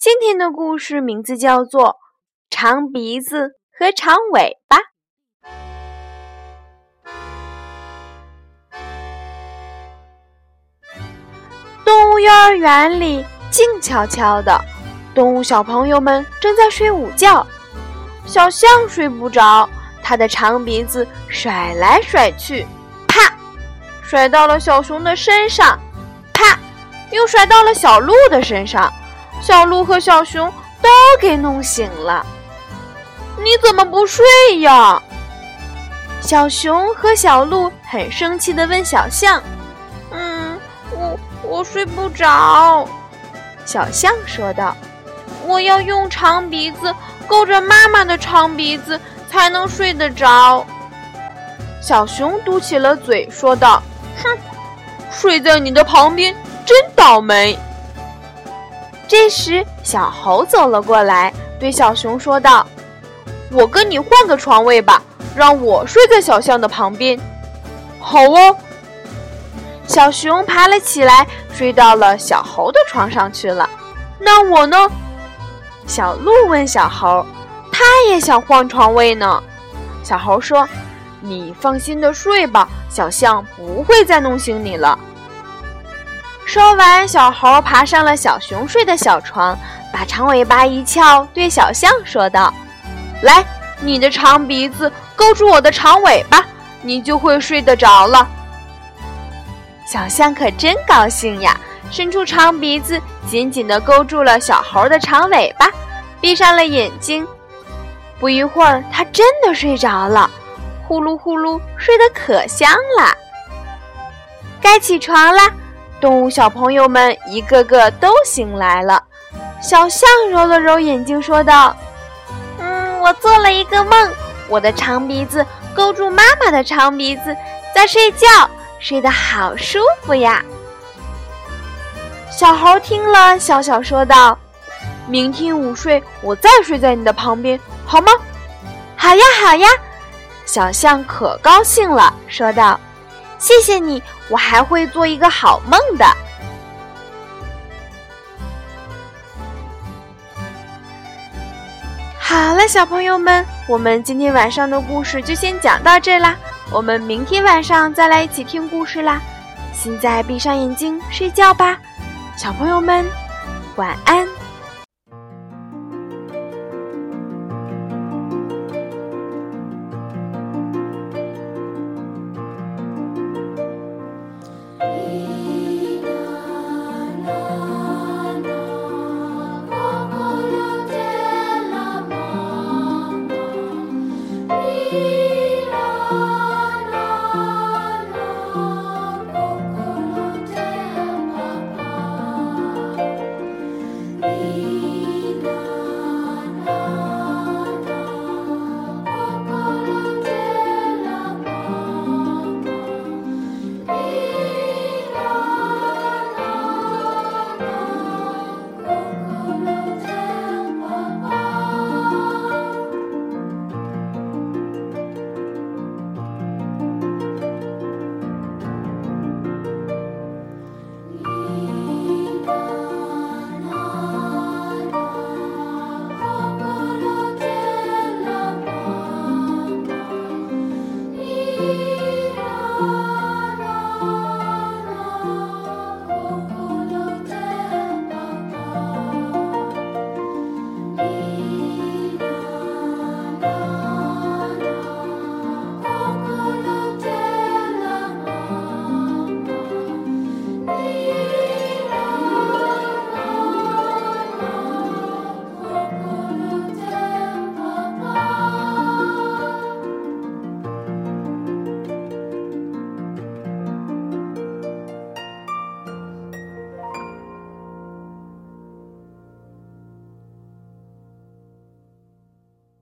今天的故事名字叫做《长鼻子和长尾巴》。动物幼儿园里静悄悄的，动物小朋友们正在睡午觉。小象睡不着，它的长鼻子甩来甩去，啪，甩到了小熊的身上，啪，又甩到了小鹿的身上。小鹿和小熊都给弄醒了，你怎么不睡呀？小熊和小鹿很生气地问小象：“嗯，我我睡不着。”小象说道：“我要用长鼻子勾着妈妈的长鼻子才能睡得着。”小熊嘟起了嘴说道：“哼，睡在你的旁边真倒霉。”这时，小猴走了过来，对小熊说道：“我跟你换个床位吧，让我睡在小象的旁边。”“好哦。”小熊爬了起来，睡到了小猴的床上去了。“那我呢？”小鹿问小猴，他也想换床位呢。小猴说：“你放心的睡吧，小象不会再弄醒你了。”说完，小猴爬上了小熊睡的小床，把长尾巴一翘，对小象说道：“来，你的长鼻子勾住我的长尾巴，你就会睡得着了。”小象可真高兴呀，伸出长鼻子，紧紧地勾住了小猴的长尾巴，闭上了眼睛。不一会儿，它真的睡着了，呼噜呼噜，睡得可香了。该起床啦！动物小朋友们一个个都醒来了，小象揉了揉眼睛，说道：“嗯，我做了一个梦，我的长鼻子勾住妈妈的长鼻子，在睡觉，睡得好舒服呀。”小猴听了，笑笑说道：“明天午睡，我再睡在你的旁边，好吗？”“好呀，好呀！”小象可高兴了，说道。谢谢你，我还会做一个好梦的。好了，小朋友们，我们今天晚上的故事就先讲到这啦。我们明天晚上再来一起听故事啦。现在闭上眼睛睡觉吧，小朋友们，晚安。